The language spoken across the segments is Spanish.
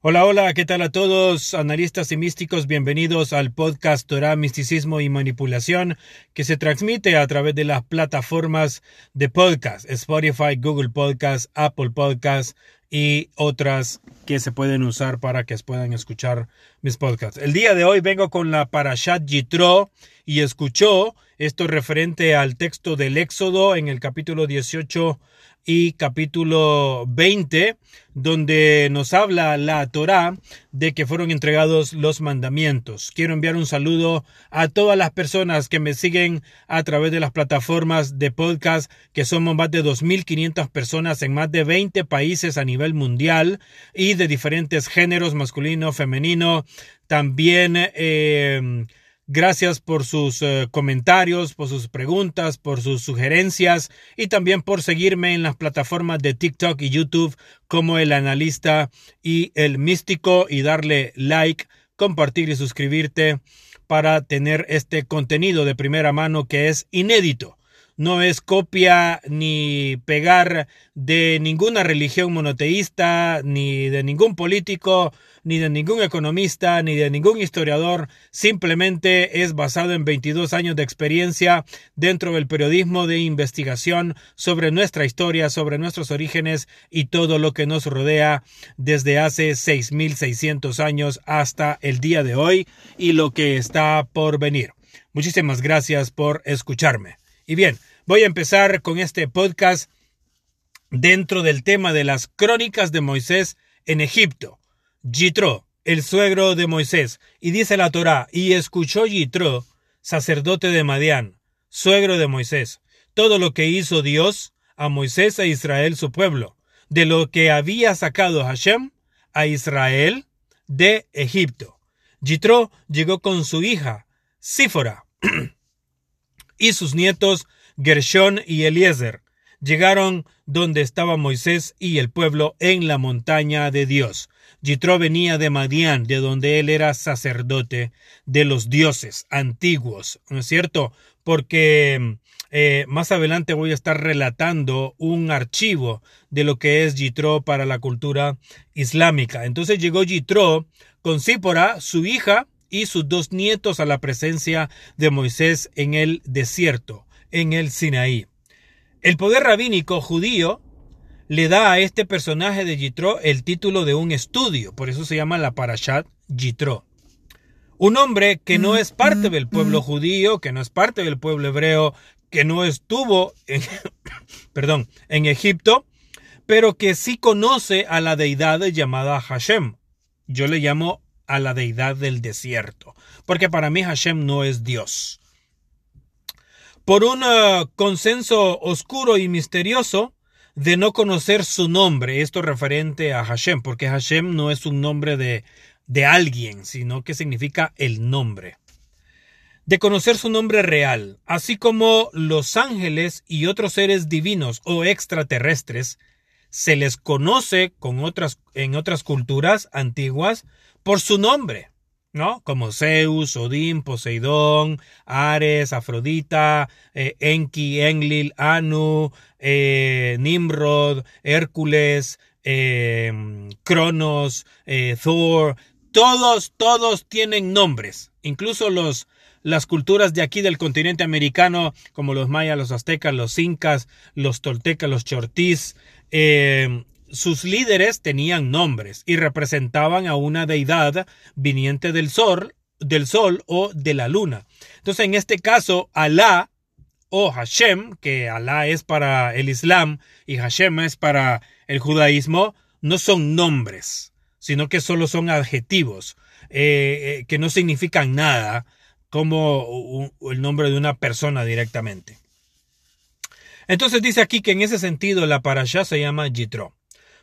Hola, hola, ¿qué tal a todos, analistas y místicos? Bienvenidos al podcast Torah, Misticismo y Manipulación, que se transmite a través de las plataformas de podcast, Spotify, Google Podcast, Apple Podcast y otras que se pueden usar para que puedan escuchar mis podcasts. El día de hoy vengo con la Parashat Yitro y escuchó esto referente al texto del Éxodo en el capítulo 18 y capítulo 20, donde nos habla la Torá de que fueron entregados los mandamientos. Quiero enviar un saludo a todas las personas que me siguen a través de las plataformas de podcast, que somos más de 2.500 personas en más de 20 países a nivel mundial y de diferentes géneros, masculino, femenino, también... Eh, Gracias por sus eh, comentarios, por sus preguntas, por sus sugerencias y también por seguirme en las plataformas de TikTok y YouTube como el analista y el místico y darle like, compartir y suscribirte para tener este contenido de primera mano que es inédito. No es copia ni pegar de ninguna religión monoteísta, ni de ningún político, ni de ningún economista, ni de ningún historiador, simplemente es basado en 22 años de experiencia dentro del periodismo de investigación sobre nuestra historia, sobre nuestros orígenes y todo lo que nos rodea desde hace 6.600 años hasta el día de hoy y lo que está por venir. Muchísimas gracias por escucharme. Y bien, voy a empezar con este podcast dentro del tema de las crónicas de Moisés en Egipto. Yitro, el suegro de Moisés, y dice la Torá, y escuchó Yitro, sacerdote de Madián, suegro de Moisés, todo lo que hizo Dios a Moisés e Israel su pueblo, de lo que había sacado Hashem a Israel de Egipto. Yitro llegó con su hija, Sífora, y sus nietos Gershón y Eliezer. Llegaron donde estaba Moisés y el pueblo en la montaña de Dios. Yitro venía de Madián, de donde él era sacerdote de los dioses antiguos, ¿no es cierto? Porque eh, más adelante voy a estar relatando un archivo de lo que es Yitro para la cultura islámica. Entonces llegó Yitro con Sípora, su hija, y sus dos nietos a la presencia de Moisés en el desierto, en el Sinaí. El poder rabínico judío le da a este personaje de Yitro el título de un estudio, por eso se llama la Parashat Yitro. Un hombre que no es parte del pueblo judío, que no es parte del pueblo hebreo, que no estuvo en, perdón, en Egipto, pero que sí conoce a la deidad llamada Hashem. Yo le llamo a la deidad del desierto, porque para mí Hashem no es Dios. Por un uh, consenso oscuro y misterioso, de no conocer su nombre, esto referente a Hashem, porque Hashem no es un nombre de, de alguien, sino que significa el nombre. De conocer su nombre real, así como los ángeles y otros seres divinos o extraterrestres, se les conoce con otras, en otras culturas antiguas por su nombre. ¿No? Como Zeus, Odín, Poseidón, Ares, Afrodita, eh, Enki, Enlil, Anu, eh, Nimrod, Hércules, eh, Cronos, Thor, todos, todos tienen nombres, incluso los, las culturas de aquí del continente americano, como los mayas, los aztecas, los incas, los toltecas, los chortís, sus líderes tenían nombres y representaban a una deidad viniente del sol, del sol o de la luna. Entonces, en este caso, Alá o Hashem, que Alá es para el Islam y Hashem es para el judaísmo, no son nombres, sino que solo son adjetivos eh, eh, que no significan nada como el nombre de una persona directamente. Entonces dice aquí que en ese sentido la parashá se llama Yitro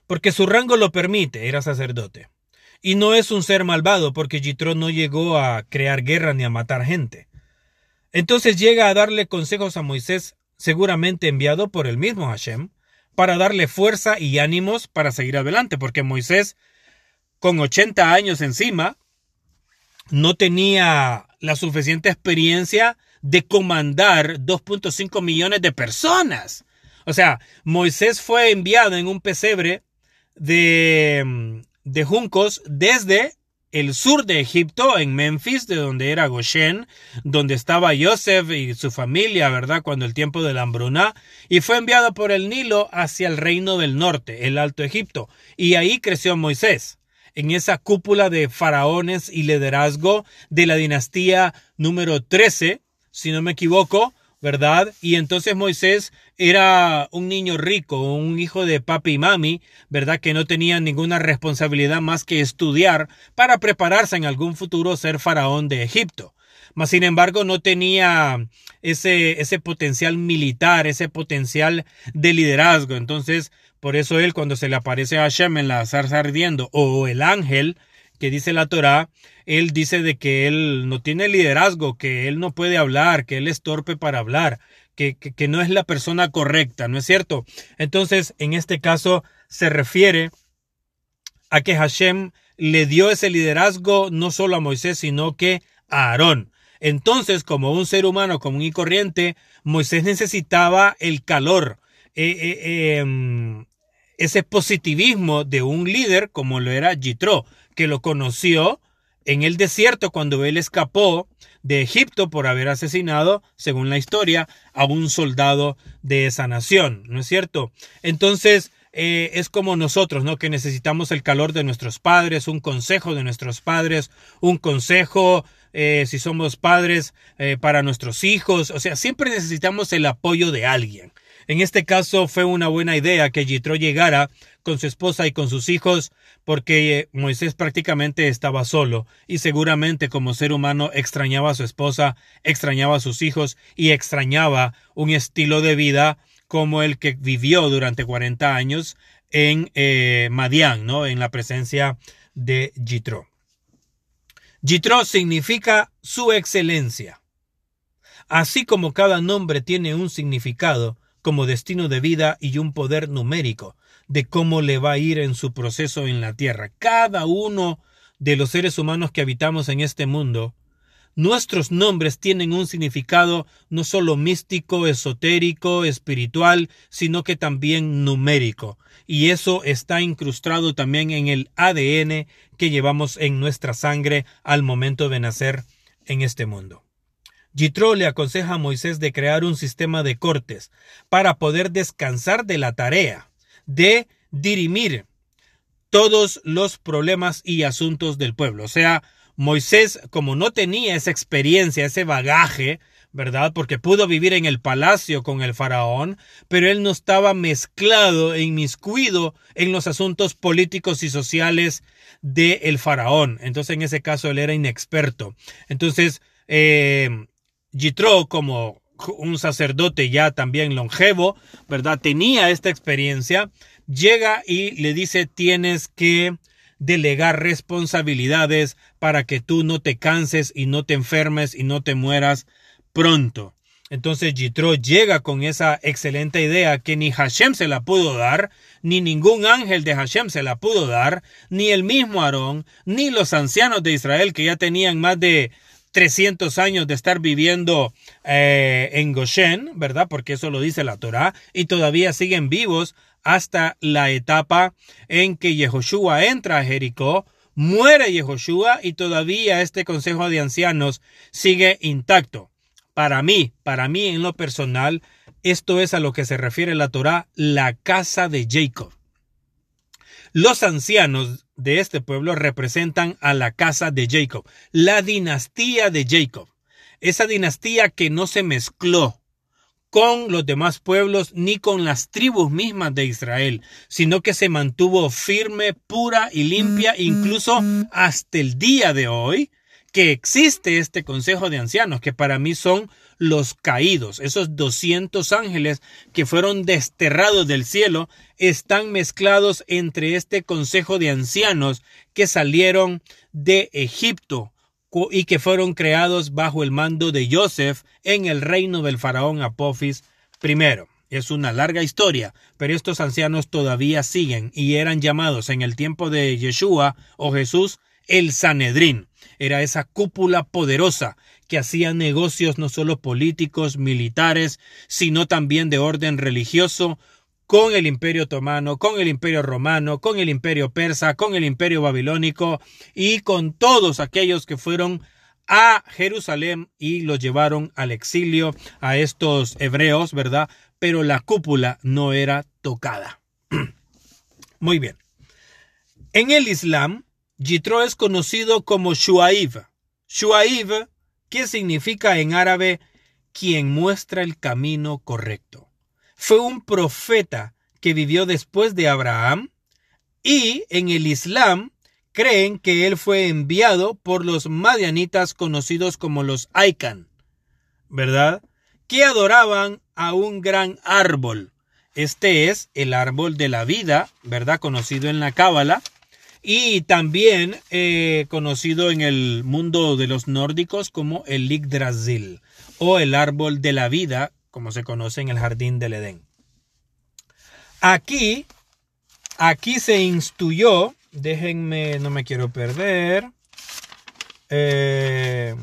porque su rango lo permite, era sacerdote. Y no es un ser malvado, porque Yitro no llegó a crear guerra ni a matar gente. Entonces llega a darle consejos a Moisés, seguramente enviado por el mismo Hashem, para darle fuerza y ánimos para seguir adelante, porque Moisés, con 80 años encima, no tenía la suficiente experiencia de comandar 2.5 millones de personas. O sea, Moisés fue enviado en un pesebre de, de juncos desde el sur de Egipto, en Memphis, de donde era Goshen, donde estaba Joseph y su familia, ¿verdad? Cuando el tiempo de la hambruna, y fue enviado por el Nilo hacia el reino del norte, el Alto Egipto, y ahí creció Moisés, en esa cúpula de faraones y liderazgo de la dinastía número 13, si no me equivoco, ¿verdad? Y entonces Moisés era un niño rico, un hijo de papi y mami, ¿verdad? Que no tenía ninguna responsabilidad más que estudiar para prepararse en algún futuro ser faraón de Egipto. Mas, sin embargo, no tenía ese, ese potencial militar, ese potencial de liderazgo. Entonces, por eso él, cuando se le aparece a Hashem en la zarza ardiendo, o el ángel, que dice la Torá, él dice de que él no tiene liderazgo, que él no puede hablar, que él es torpe para hablar, que, que, no es la persona correcta, ¿no es cierto? Entonces, en este caso, se refiere a que Hashem le dio ese liderazgo no solo a Moisés, sino que a Aarón. Entonces, como un ser humano común y corriente, Moisés necesitaba el calor, eh, eh, em, ese positivismo de un líder como lo era Jitro, que lo conoció en el desierto cuando él escapó de Egipto por haber asesinado, según la historia, a un soldado de esa nación, ¿no es cierto? Entonces, eh, es como nosotros, ¿no? Que necesitamos el calor de nuestros padres, un consejo de nuestros padres, un consejo, eh, si somos padres, eh, para nuestros hijos, o sea, siempre necesitamos el apoyo de alguien. En este caso fue una buena idea que Yitro llegara con su esposa y con sus hijos porque eh, Moisés prácticamente estaba solo y seguramente como ser humano extrañaba a su esposa, extrañaba a sus hijos y extrañaba un estilo de vida como el que vivió durante 40 años en eh, Madián, ¿no? en la presencia de Yitro. Yitro significa su excelencia. Así como cada nombre tiene un significado, como destino de vida y un poder numérico de cómo le va a ir en su proceso en la tierra. Cada uno de los seres humanos que habitamos en este mundo, nuestros nombres tienen un significado no solo místico, esotérico, espiritual, sino que también numérico. Y eso está incrustado también en el ADN que llevamos en nuestra sangre al momento de nacer en este mundo. Yitro le aconseja a Moisés de crear un sistema de cortes para poder descansar de la tarea de dirimir todos los problemas y asuntos del pueblo. O sea, Moisés, como no tenía esa experiencia, ese bagaje, ¿verdad? Porque pudo vivir en el palacio con el faraón, pero él no estaba mezclado e inmiscuido en los asuntos políticos y sociales del faraón. Entonces, en ese caso, él era inexperto. Entonces, eh, como un sacerdote ya también longevo, ¿verdad? Tenía esta experiencia, llega y le dice tienes que delegar responsabilidades para que tú no te canses y no te enfermes y no te mueras pronto. Entonces Yitro llega con esa excelente idea que ni Hashem se la pudo dar, ni ningún ángel de Hashem se la pudo dar, ni el mismo Aarón, ni los ancianos de Israel que ya tenían más de 300 años de estar viviendo eh, en Goshen, ¿verdad? Porque eso lo dice la Torá, y todavía siguen vivos hasta la etapa en que Yehoshua entra a Jericó, muere Yehoshua y todavía este consejo de ancianos sigue intacto. Para mí, para mí en lo personal, esto es a lo que se refiere la Torá, la casa de Jacob. Los ancianos de este pueblo representan a la casa de Jacob, la dinastía de Jacob, esa dinastía que no se mezcló con los demás pueblos ni con las tribus mismas de Israel, sino que se mantuvo firme, pura y limpia, mm, incluso mm. hasta el día de hoy, que existe este consejo de ancianos, que para mí son los caídos, esos 200 ángeles que fueron desterrados del cielo, están mezclados entre este consejo de ancianos que salieron de Egipto y que fueron creados bajo el mando de Joseph en el reino del faraón Apophis I. Es una larga historia, pero estos ancianos todavía siguen y eran llamados en el tiempo de Yeshua o Jesús el Sanedrín. Era esa cúpula poderosa que hacía negocios no solo políticos, militares, sino también de orden religioso con el imperio otomano, con el imperio romano, con el imperio persa, con el imperio babilónico y con todos aquellos que fueron a Jerusalén y los llevaron al exilio a estos hebreos, ¿verdad? Pero la cúpula no era tocada. Muy bien. En el Islam, Yitro es conocido como Shuaib. Shuaib, que significa en árabe quien muestra el camino correcto. Fue un profeta que vivió después de Abraham y en el Islam creen que él fue enviado por los madianitas conocidos como los Aikan, ¿verdad? Que adoraban a un gran árbol. Este es el árbol de la vida, ¿verdad? Conocido en la Cábala y también eh, conocido en el mundo de los nórdicos como el Yggdrasil o el árbol de la vida, como se conoce en el jardín del Edén. Aquí, aquí se instruyó, déjenme, no me quiero perder. Eh,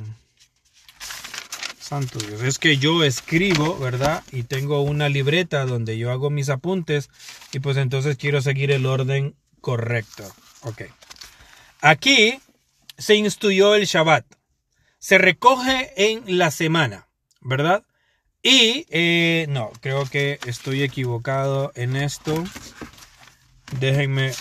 santo Dios, es que yo escribo, ¿verdad? Y tengo una libreta donde yo hago mis apuntes y pues entonces quiero seguir el orden correcto. Ok. Aquí se instruyó el Shabbat. Se recoge en la semana, ¿verdad? Y eh, no, creo que estoy equivocado en esto. Déjenme.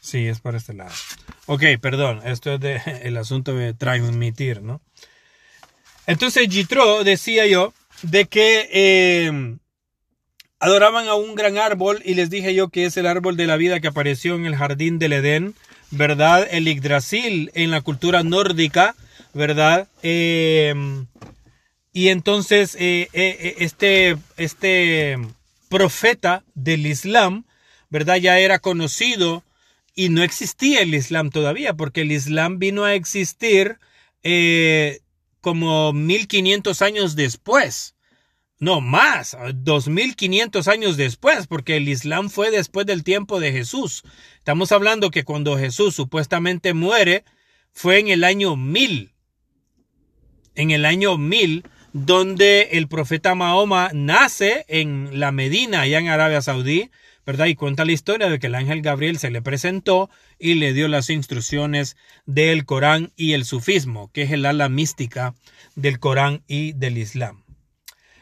Sí, es para este lado. Ok, perdón, esto es el asunto de transmitir, ¿no? Entonces Jitro decía yo de que eh, adoraban a un gran árbol y les dije yo que es el árbol de la vida que apareció en el jardín del Edén, ¿verdad? El Yggdrasil en la cultura nórdica, ¿verdad? Eh, y entonces eh, este, este profeta del Islam, ¿verdad? Ya era conocido y no existía el Islam todavía, porque el Islam vino a existir como 1500 años después. No, más, 2500 años después, porque el Islam fue después del tiempo de Jesús. Estamos hablando que cuando Jesús supuestamente muere, fue en el año 1000. En el año 1000, donde el profeta Mahoma nace en la Medina, allá en Arabia Saudí, ¿verdad? Y cuenta la historia de que el ángel Gabriel se le presentó y le dio las instrucciones del Corán y el sufismo, que es el ala mística del Corán y del Islam.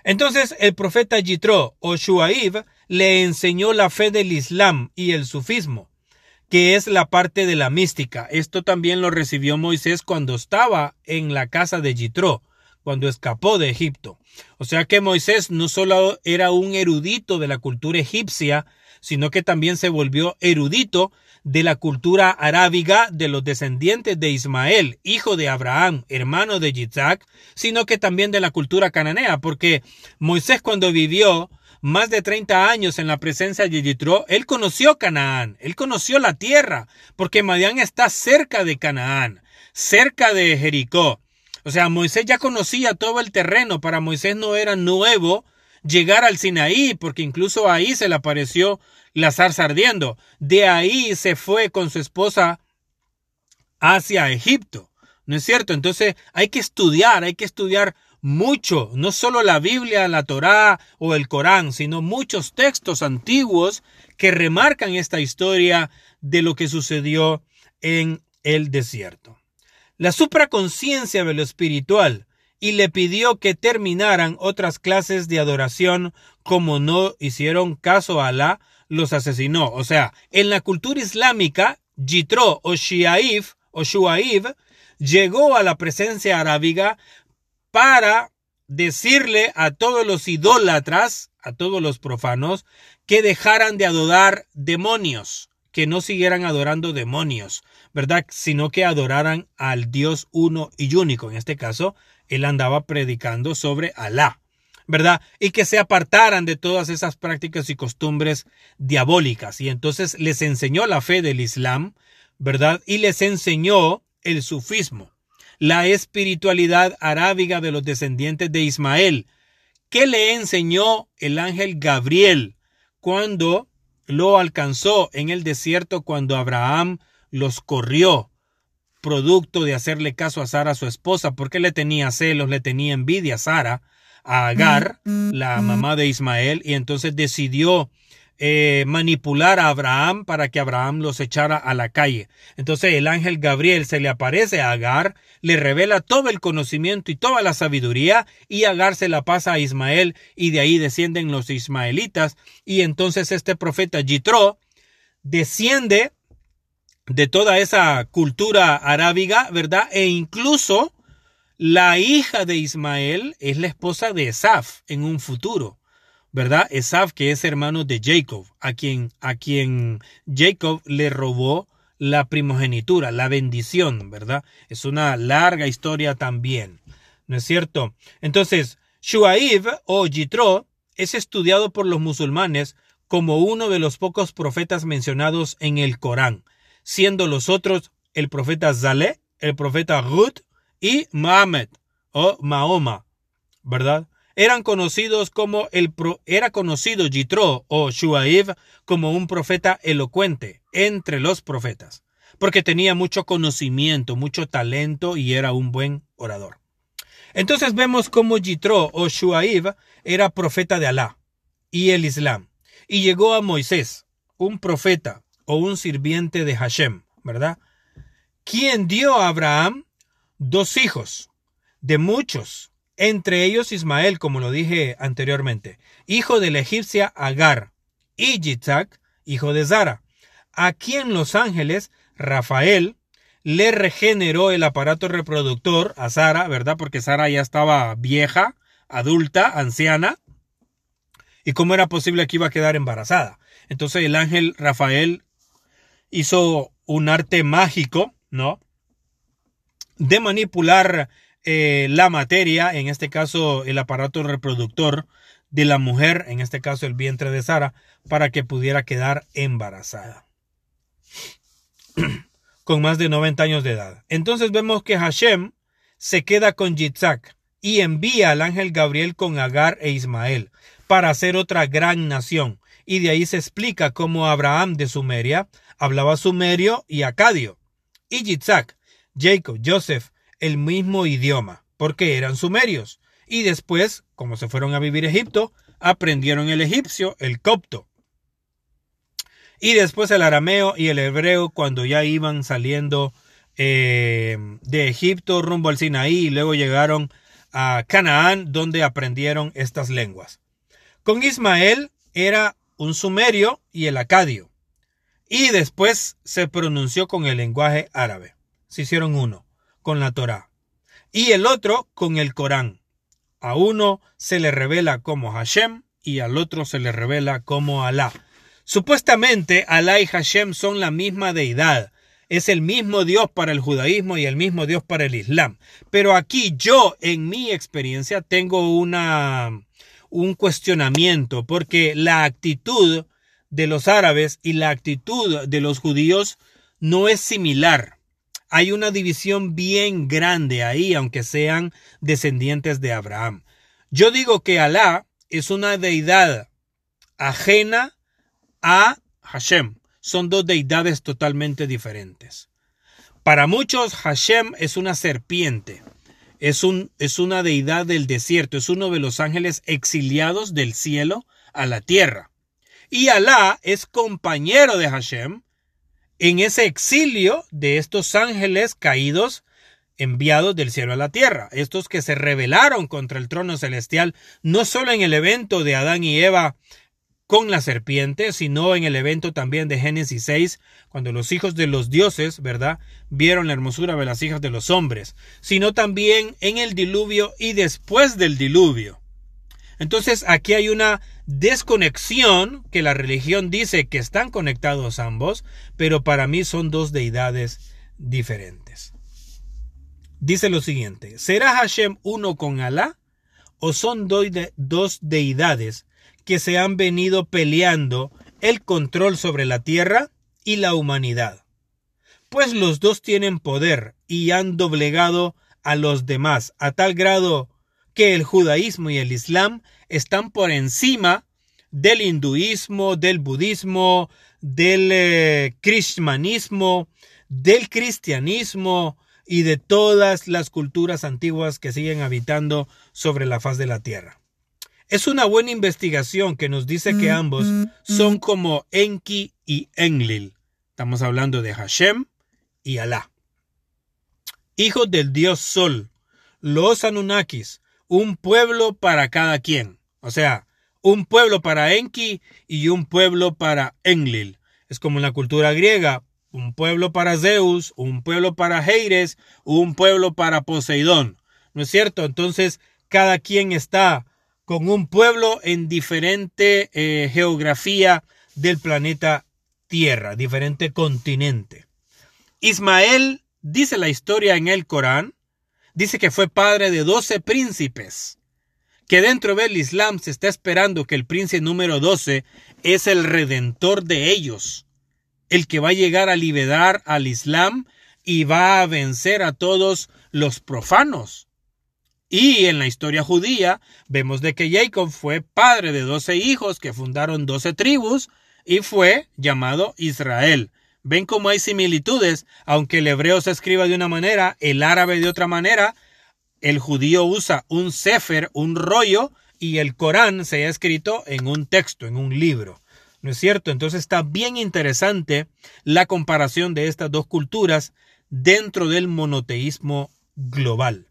Entonces el profeta Yitro o Shuaib le enseñó la fe del Islam y el sufismo, que es la parte de la mística. Esto también lo recibió Moisés cuando estaba en la casa de Yitro, cuando escapó de Egipto. O sea que Moisés no solo era un erudito de la cultura egipcia, sino que también se volvió erudito de la cultura arábiga de los descendientes de Ismael, hijo de Abraham, hermano de Yitzhak, sino que también de la cultura cananea, porque Moisés cuando vivió más de 30 años en la presencia de Yitro, él conoció Canaán, él conoció la tierra, porque Madián está cerca de Canaán, cerca de Jericó. O sea, Moisés ya conocía todo el terreno, para Moisés no era nuevo llegar al Sinaí, porque incluso ahí se le apareció la zarza ardiendo. De ahí se fue con su esposa hacia Egipto. ¿No es cierto? Entonces hay que estudiar, hay que estudiar mucho, no solo la Biblia, la Torá o el Corán, sino muchos textos antiguos que remarcan esta historia de lo que sucedió en el desierto. La supraconciencia de lo espiritual y le pidió que terminaran otras clases de adoración como no hicieron caso a Alá, los asesinó. O sea, en la cultura islámica, Yitro o Shiaif o Shuaib llegó a la presencia arábiga para decirle a todos los idólatras, a todos los profanos, que dejaran de adorar demonios, que no siguieran adorando demonios, ¿verdad? Sino que adoraran al Dios uno y único. En este caso, él andaba predicando sobre Alá, ¿verdad? Y que se apartaran de todas esas prácticas y costumbres diabólicas. Y entonces les enseñó la fe del Islam, ¿verdad? Y les enseñó el sufismo, la espiritualidad arábiga de los descendientes de Ismael, que le enseñó el ángel Gabriel cuando lo alcanzó en el desierto cuando Abraham los corrió producto de hacerle caso a Sara, su esposa, porque le tenía celos, le tenía envidia a Sara, a Agar, la mamá de Ismael, y entonces decidió eh, manipular a Abraham para que Abraham los echara a la calle. Entonces el ángel Gabriel se le aparece a Agar, le revela todo el conocimiento y toda la sabiduría, y Agar se la pasa a Ismael, y de ahí descienden los ismaelitas, y entonces este profeta Yitro desciende de toda esa cultura arábiga, ¿verdad? E incluso la hija de Ismael es la esposa de Esaf en un futuro. ¿verdad? Esaf, que es hermano de Jacob, a quien, a quien Jacob le robó la primogenitura, la bendición, ¿verdad? Es una larga historia también, ¿no es cierto? Entonces, Shuaib o Yitro es estudiado por los musulmanes como uno de los pocos profetas mencionados en el Corán, siendo los otros el profeta Zaleh, el profeta Hud y Muhammad o Mahoma, ¿verdad? eran conocidos como el era conocido Yitro o Shuaib como un profeta elocuente entre los profetas, porque tenía mucho conocimiento, mucho talento y era un buen orador. Entonces vemos cómo Yitro o Shuaib era profeta de Alá y el Islam, y llegó a Moisés, un profeta o un sirviente de Hashem, ¿verdad? Quien dio a Abraham dos hijos, de muchos, entre ellos Ismael, como lo dije anteriormente, hijo de la egipcia Agar, y Yitzhak, hijo de Zara, a quien los ángeles, Rafael, le regeneró el aparato reproductor a Sara, ¿verdad? Porque Sara ya estaba vieja, adulta, anciana. ¿Y cómo era posible que iba a quedar embarazada? Entonces el ángel Rafael hizo un arte mágico, ¿no? De manipular eh, la materia, en este caso el aparato reproductor de la mujer, en este caso el vientre de Sara, para que pudiera quedar embarazada. con más de 90 años de edad. Entonces vemos que Hashem se queda con Yitzhak y envía al ángel Gabriel con Agar e Ismael para hacer otra gran nación. Y de ahí se explica cómo Abraham de Sumeria hablaba sumerio y acadio. Y Yitzhak, Jacob, Joseph el mismo idioma, porque eran sumerios. Y después, como se fueron a vivir a Egipto, aprendieron el egipcio, el copto. Y después el arameo y el hebreo cuando ya iban saliendo eh, de Egipto rumbo al Sinaí y luego llegaron a Canaán donde aprendieron estas lenguas. Con Ismael era un sumerio y el acadio. Y después se pronunció con el lenguaje árabe. Se hicieron uno con la Torá y el otro con el Corán. A uno se le revela como Hashem y al otro se le revela como Alá. Supuestamente Alá y Hashem son la misma deidad. Es el mismo Dios para el judaísmo y el mismo Dios para el Islam. Pero aquí yo, en mi experiencia, tengo una, un cuestionamiento porque la actitud de los árabes y la actitud de los judíos no es similar hay una división bien grande ahí, aunque sean descendientes de Abraham. Yo digo que Alá es una deidad ajena a Hashem. Son dos deidades totalmente diferentes. Para muchos, Hashem es una serpiente. Es, un, es una deidad del desierto. Es uno de los ángeles exiliados del cielo a la tierra. Y Alá es compañero de Hashem en ese exilio de estos ángeles caídos enviados del cielo a la tierra, estos que se rebelaron contra el trono celestial, no solo en el evento de Adán y Eva con la serpiente, sino en el evento también de Génesis 6, cuando los hijos de los dioses, ¿verdad?, vieron la hermosura de las hijas de los hombres, sino también en el diluvio y después del diluvio. Entonces aquí hay una desconexión que la religión dice que están conectados ambos, pero para mí son dos deidades diferentes. Dice lo siguiente, ¿será Hashem uno con Alá? ¿O son dos deidades que se han venido peleando el control sobre la tierra y la humanidad? Pues los dos tienen poder y han doblegado a los demás a tal grado que el judaísmo y el islam están por encima del hinduismo, del budismo, del eh, cristianismo, del cristianismo y de todas las culturas antiguas que siguen habitando sobre la faz de la tierra. Es una buena investigación que nos dice que ambos son como Enki y Enlil. Estamos hablando de Hashem y Alá. Hijos del dios Sol, los Anunnakis, un pueblo para cada quien. O sea, un pueblo para Enki y un pueblo para Enlil. Es como en la cultura griega, un pueblo para Zeus, un pueblo para Heires, un pueblo para Poseidón. ¿No es cierto? Entonces, cada quien está con un pueblo en diferente eh, geografía del planeta Tierra, diferente continente. Ismael, dice la historia en el Corán, dice que fue padre de doce príncipes, que dentro del Islam se está esperando que el príncipe número doce es el redentor de ellos el que va a llegar a liberar al Islam y va a vencer a todos los profanos. Y en la historia judía vemos de que Jacob fue padre de doce hijos que fundaron doce tribus y fue llamado Israel. Ven cómo hay similitudes, aunque el hebreo se escriba de una manera, el árabe de otra manera, el judío usa un sefer, un rollo, y el Corán se ha escrito en un texto, en un libro. ¿No es cierto? Entonces está bien interesante la comparación de estas dos culturas dentro del monoteísmo global.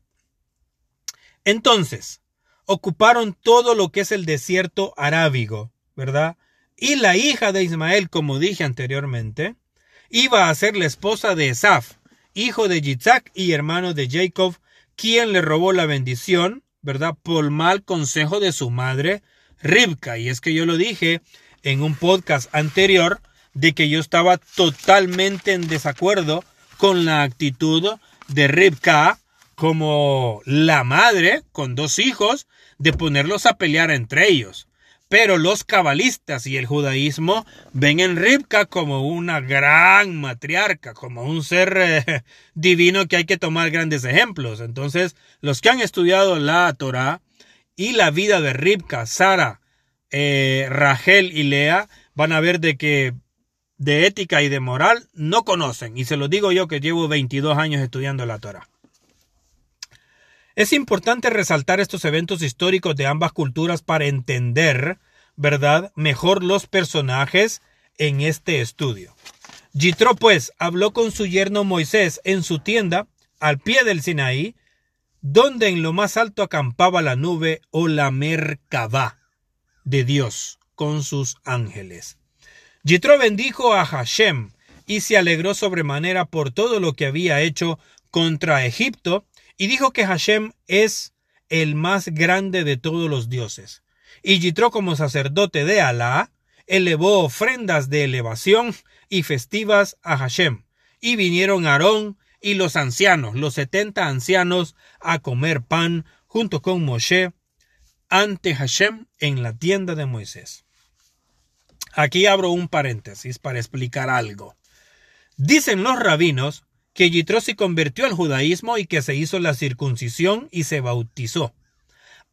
Entonces, ocuparon todo lo que es el desierto arábigo, ¿verdad? Y la hija de Ismael, como dije anteriormente, iba a ser la esposa de Esaf, hijo de Yitzhak y hermano de Jacob, quien le robó la bendición, ¿verdad? Por mal consejo de su madre, Ribka. Y es que yo lo dije, en un podcast anterior de que yo estaba totalmente en desacuerdo con la actitud de Ribka como la madre con dos hijos de ponerlos a pelear entre ellos. Pero los cabalistas y el judaísmo ven en Ribka como una gran matriarca, como un ser eh, divino que hay que tomar grandes ejemplos. Entonces, los que han estudiado la Torah y la vida de Ribka, Sara eh, Rachel y Lea van a ver de que de ética y de moral no conocen. Y se lo digo yo que llevo 22 años estudiando la Torah. Es importante resaltar estos eventos históricos de ambas culturas para entender, ¿verdad?, mejor los personajes en este estudio. Jitro, pues, habló con su yerno Moisés en su tienda, al pie del Sinaí, donde en lo más alto acampaba la nube o la Merkabah de Dios con sus ángeles. Jitro bendijo a Hashem y se alegró sobremanera por todo lo que había hecho contra Egipto y dijo que Hashem es el más grande de todos los dioses. Y Jitro como sacerdote de Alá elevó ofrendas de elevación y festivas a Hashem. Y vinieron Aarón y los ancianos, los setenta ancianos, a comer pan junto con Moshe ante Hashem en la tienda de Moisés. Aquí abro un paréntesis para explicar algo. Dicen los rabinos que Yitro se convirtió al judaísmo y que se hizo la circuncisión y se bautizó.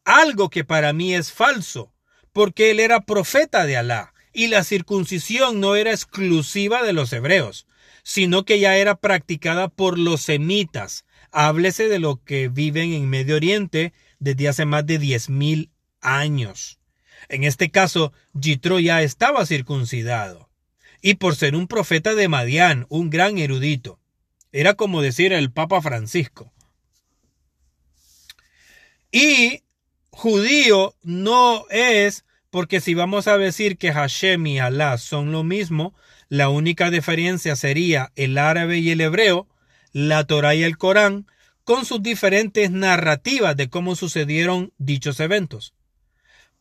Algo que para mí es falso, porque él era profeta de Alá y la circuncisión no era exclusiva de los hebreos, sino que ya era practicada por los semitas. Háblese de lo que viven en Medio Oriente desde hace más de diez mil años. En este caso, Jitro ya estaba circuncidado. Y por ser un profeta de Madián, un gran erudito. Era como decir el Papa Francisco. Y judío no es porque si vamos a decir que Hashem y Alá son lo mismo, la única diferencia sería el árabe y el hebreo, la Torah y el Corán, con sus diferentes narrativas de cómo sucedieron dichos eventos.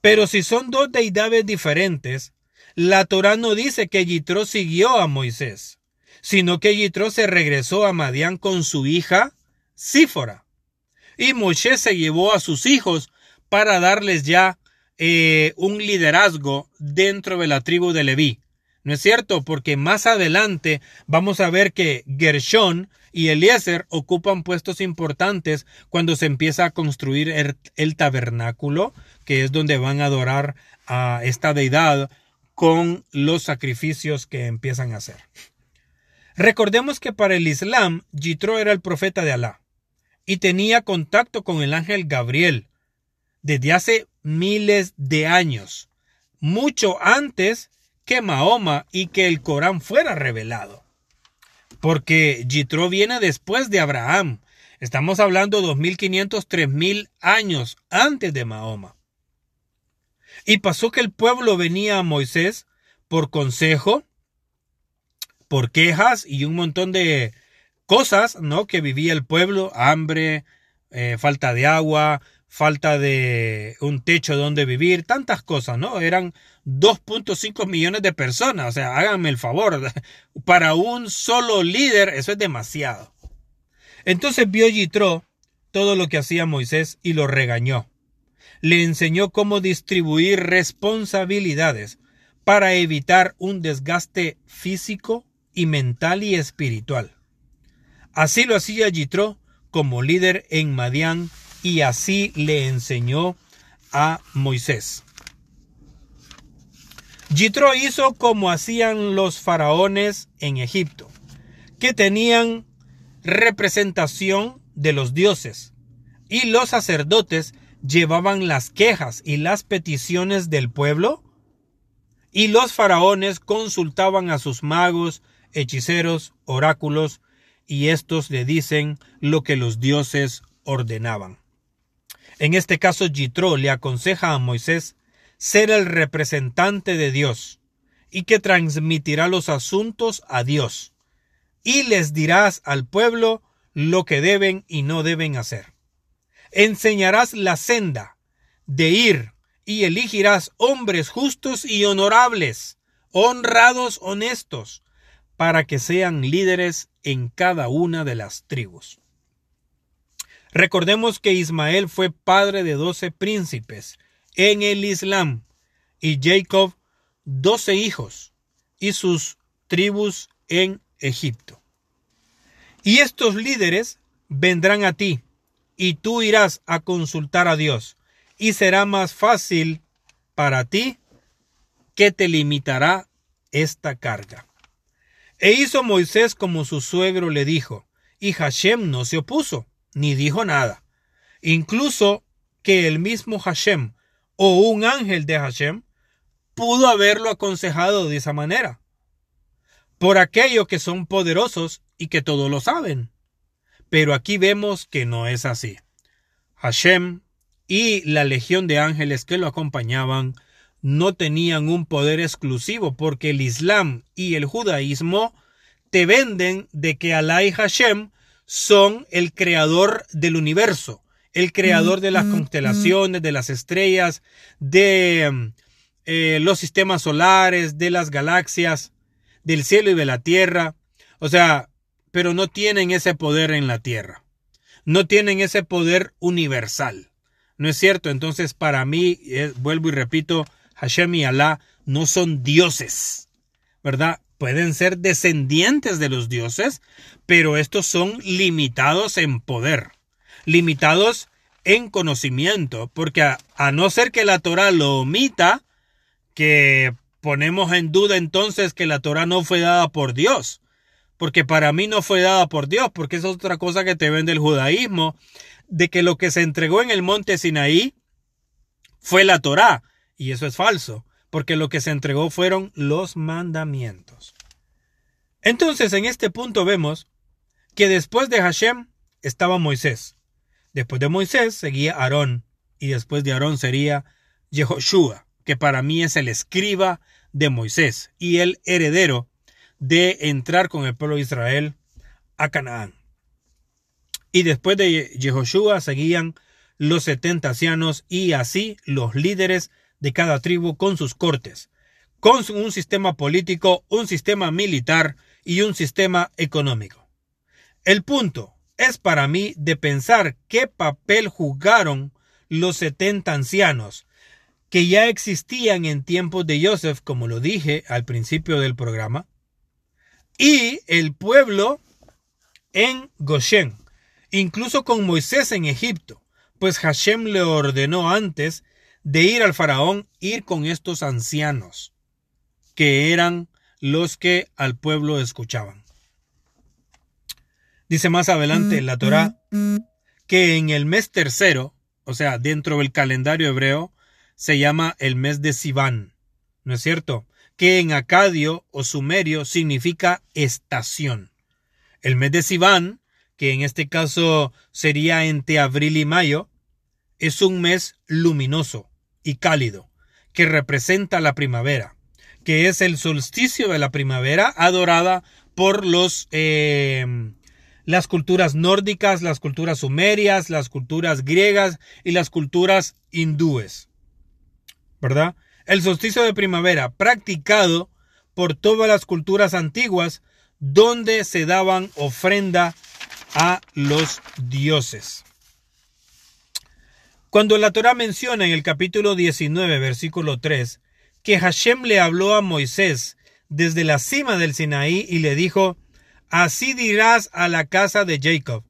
Pero si son dos deidades diferentes, la Torah no dice que Yitro siguió a Moisés, sino que Yitro se regresó a Madián con su hija Sífora. Y Moisés se llevó a sus hijos para darles ya eh, un liderazgo dentro de la tribu de Leví. ¿No es cierto? Porque más adelante vamos a ver que Gershón y Eliezer ocupan puestos importantes cuando se empieza a construir el, tabernáculo, que es donde van a adorar a esta deidad con los sacrificios que empiezan a hacer. Recordemos que para el Islam, Jitro era el profeta de Alá y tenía contacto con el ángel Gabriel desde hace miles de años, mucho antes que Mahoma y que el Corán fuera revelado. Porque Jitro viene después de Abraham. Estamos hablando 2500, 3000 años antes de Mahoma. Y pasó que el pueblo venía a Moisés por consejo, por quejas y un montón de cosas, ¿no? Que vivía el pueblo, hambre, eh, falta de agua, falta de un techo donde vivir, tantas cosas, ¿no? Eran 2.5 millones de personas, o sea, háganme el favor, para un solo líder eso es demasiado. Entonces vio Yitro todo lo que hacía Moisés y lo regañó. Le enseñó cómo distribuir responsabilidades para evitar un desgaste físico y mental y espiritual. Así lo hacía Yitro como líder en Madián y así le enseñó a Moisés. Yitro hizo como hacían los faraones en Egipto, que tenían representación de los dioses, y los sacerdotes llevaban las quejas y las peticiones del pueblo, y los faraones consultaban a sus magos, hechiceros, oráculos, y estos le dicen lo que los dioses ordenaban. En este caso, Jitro le aconseja a Moisés ser el representante de Dios y que transmitirá los asuntos a Dios y les dirás al pueblo lo que deben y no deben hacer. Enseñarás la senda de ir y elegirás hombres justos y honorables, honrados, honestos, para que sean líderes en cada una de las tribus. Recordemos que Ismael fue padre de doce príncipes en el Islam y Jacob doce hijos y sus tribus en Egipto. Y estos líderes vendrán a ti y tú irás a consultar a Dios y será más fácil para ti que te limitará esta carga. E hizo Moisés como su suegro le dijo, y Hashem no se opuso ni dijo nada. Incluso que el mismo Hashem o un ángel de Hashem pudo haberlo aconsejado de esa manera. Por aquello que son poderosos y que todo lo saben. Pero aquí vemos que no es así. Hashem y la legión de ángeles que lo acompañaban no tenían un poder exclusivo porque el Islam y el judaísmo te venden de que Alá y Hashem son el creador del universo, el creador de las mm, mm, constelaciones, de las estrellas, de eh, los sistemas solares, de las galaxias, del cielo y de la tierra. O sea, pero no tienen ese poder en la tierra. No tienen ese poder universal. ¿No es cierto? Entonces, para mí, eh, vuelvo y repito, Hashem y Alá no son dioses, ¿verdad? pueden ser descendientes de los dioses, pero estos son limitados en poder, limitados en conocimiento, porque a, no ser que la Torah lo omita, que ponemos en duda entonces que la Torah no fue dada por Dios, porque para mí no fue dada por Dios, porque es otra cosa que te vende el judaísmo, de que lo que se entregó en el monte Sinaí fue la Torah, y eso es falso porque lo que se entregó fueron los mandamientos. Entonces, en este punto vemos que después de Hashem estaba Moisés. Después de Moisés seguía Aarón. Y después de Aarón sería Jehoshua, que para mí es el escriba de Moisés y el heredero de entrar con el pueblo de Israel a Canaán. Y después de Jehoshua seguían los setenta ancianos y así los líderes de cada tribu con sus cortes, con un sistema político, un sistema militar y un sistema económico. El punto es para mí de pensar qué papel jugaron los setenta ancianos que ya existían en tiempos de Joseph, como lo dije al principio del programa, y el pueblo en Goshen, incluso con Moisés en Egipto, pues Hashem le ordenó antes de ir al faraón, ir con estos ancianos, que eran los que al pueblo escuchaban. Dice más adelante la Torá que en el mes tercero, o sea, dentro del calendario hebreo, se llama el mes de Sivan. ¿No es cierto? Que en acadio o sumerio significa estación. El mes de Sivan, que en este caso sería entre abril y mayo, es un mes luminoso y cálido, que representa la primavera, que es el solsticio de la primavera adorada por los eh, las culturas nórdicas, las culturas sumerias, las culturas griegas y las culturas hindúes. ¿Verdad? El solsticio de primavera, practicado por todas las culturas antiguas, donde se daban ofrenda a los dioses. Cuando la Torah menciona en el capítulo 19, versículo 3, que Hashem le habló a Moisés desde la cima del Sinaí y le dijo, Así dirás a la casa de Jacob,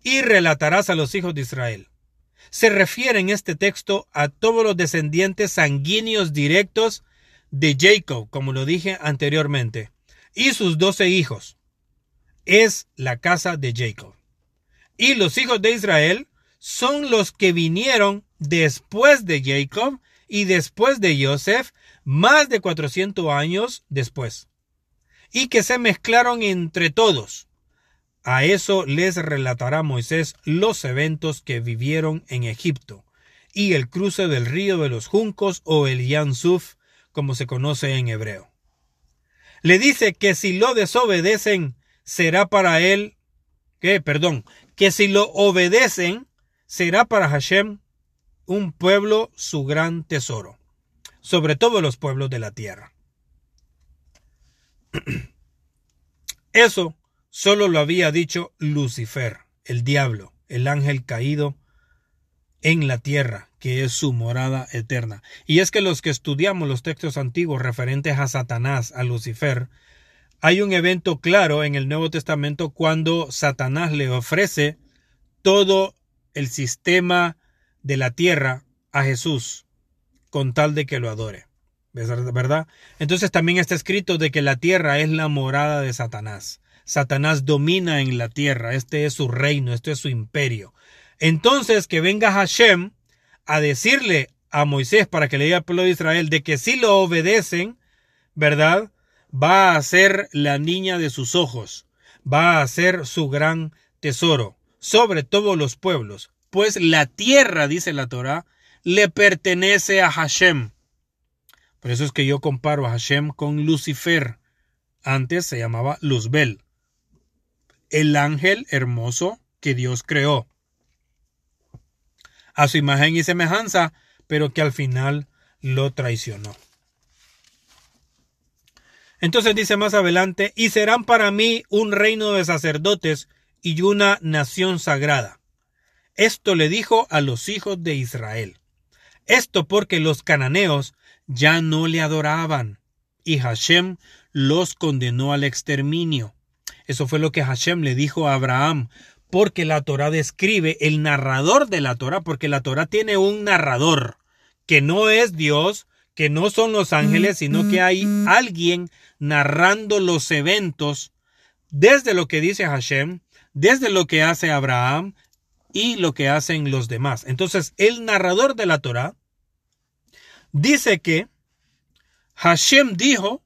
y relatarás a los hijos de Israel. Se refiere en este texto a todos los descendientes sanguíneos directos de Jacob, como lo dije anteriormente, y sus doce hijos. Es la casa de Jacob. Y los hijos de Israel son los que vinieron después de Jacob y después de Joseph, más de 400 años después y que se mezclaron entre todos. A eso les relatará Moisés los eventos que vivieron en Egipto y el cruce del río de los juncos o el Yansuf, como se conoce en hebreo. Le dice que si lo desobedecen, será para él, que, perdón, que si lo obedecen, será para Hashem un pueblo su gran tesoro, sobre todo los pueblos de la tierra. Eso solo lo había dicho Lucifer, el diablo, el ángel caído en la tierra, que es su morada eterna. Y es que los que estudiamos los textos antiguos referentes a Satanás, a Lucifer, hay un evento claro en el Nuevo Testamento cuando Satanás le ofrece todo el sistema de la tierra a Jesús con tal de que lo adore. ¿verdad? Entonces también está escrito de que la tierra es la morada de Satanás. Satanás domina en la tierra, este es su reino, este es su imperio. Entonces que venga Hashem a decirle a Moisés para que le diga al pueblo de Israel de que si lo obedecen, ¿verdad? Va a ser la niña de sus ojos, va a ser su gran tesoro sobre todos los pueblos, pues la tierra, dice la Torah, le pertenece a Hashem. Por eso es que yo comparo a Hashem con Lucifer. Antes se llamaba Luzbel. El ángel hermoso que Dios creó. A su imagen y semejanza, pero que al final lo traicionó. Entonces dice más adelante, y serán para mí un reino de sacerdotes y una nación sagrada. Esto le dijo a los hijos de Israel. Esto porque los cananeos ya no le adoraban y Hashem los condenó al exterminio. Eso fue lo que Hashem le dijo a Abraham, porque la Torah describe el narrador de la Torah, porque la Torah tiene un narrador que no es Dios, que no son los ángeles, sino que hay alguien narrando los eventos desde lo que dice Hashem, desde lo que hace Abraham y lo que hacen los demás. Entonces, el narrador de la Torah dice que Hashem dijo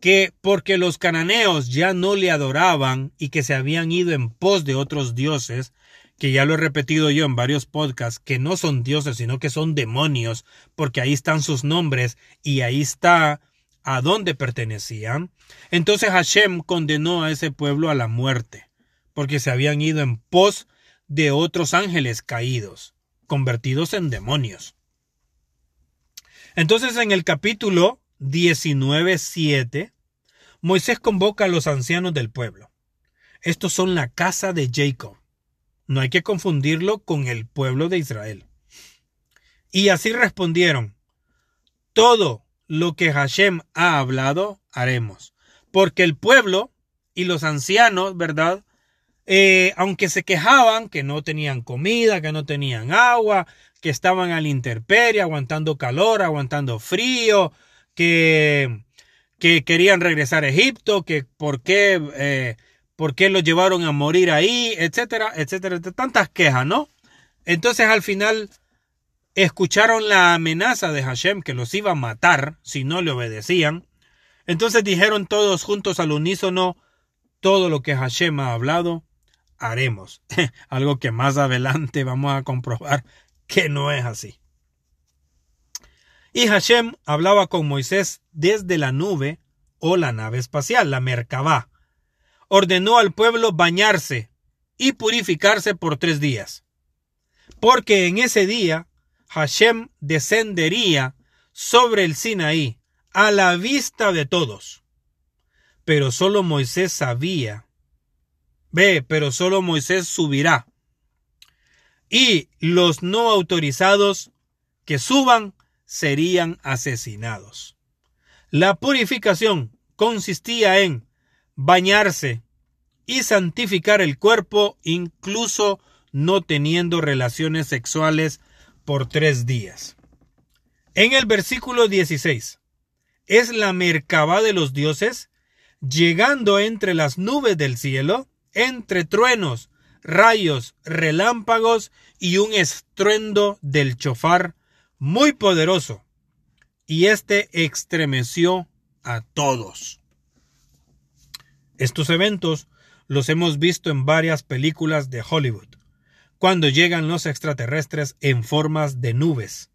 que porque los cananeos ya no le adoraban y que se habían ido en pos de otros dioses, que ya lo he repetido yo en varios podcasts, que no son dioses, sino que son demonios, porque ahí están sus nombres y ahí está a dónde pertenecían. Entonces Hashem condenó a ese pueblo a la muerte, porque se habían ido en pos de otros ángeles caídos, convertidos en demonios. Entonces en el capítulo 19.7, Moisés convoca a los ancianos del pueblo. Estos son la casa de Jacob. No hay que confundirlo con el pueblo de Israel. Y así respondieron, todo lo que Hashem ha hablado haremos. Porque el pueblo y los ancianos, ¿verdad? Eh, aunque se quejaban que no tenían comida, que no tenían agua, que estaban a la intemperie, aguantando calor, aguantando frío, que, que querían regresar a Egipto, que por qué, eh, ¿Por qué lo llevaron a morir ahí? Etcétera, etcétera, tantas quejas, ¿no? Entonces al final escucharon la amenaza de Hashem que los iba a matar si no le obedecían. Entonces dijeron todos juntos al unísono, todo lo que Hashem ha hablado, haremos. Algo que más adelante vamos a comprobar que no es así. Y Hashem hablaba con Moisés desde la nube o la nave espacial, la Merkabah. Ordenó al pueblo bañarse y purificarse por tres días. Porque en ese día Hashem descendería sobre el Sinaí a la vista de todos. Pero solo Moisés sabía. Ve, pero solo Moisés subirá. Y los no autorizados que suban serían asesinados. La purificación consistía en bañarse y santificar el cuerpo incluso no teniendo relaciones sexuales por tres días. En el versículo 16, es la mercaba de los dioses llegando entre las nubes del cielo, entre truenos, rayos, relámpagos y un estruendo del chofar muy poderoso, y éste estremeció a todos. Estos eventos los hemos visto en varias películas de Hollywood, cuando llegan los extraterrestres en formas de nubes.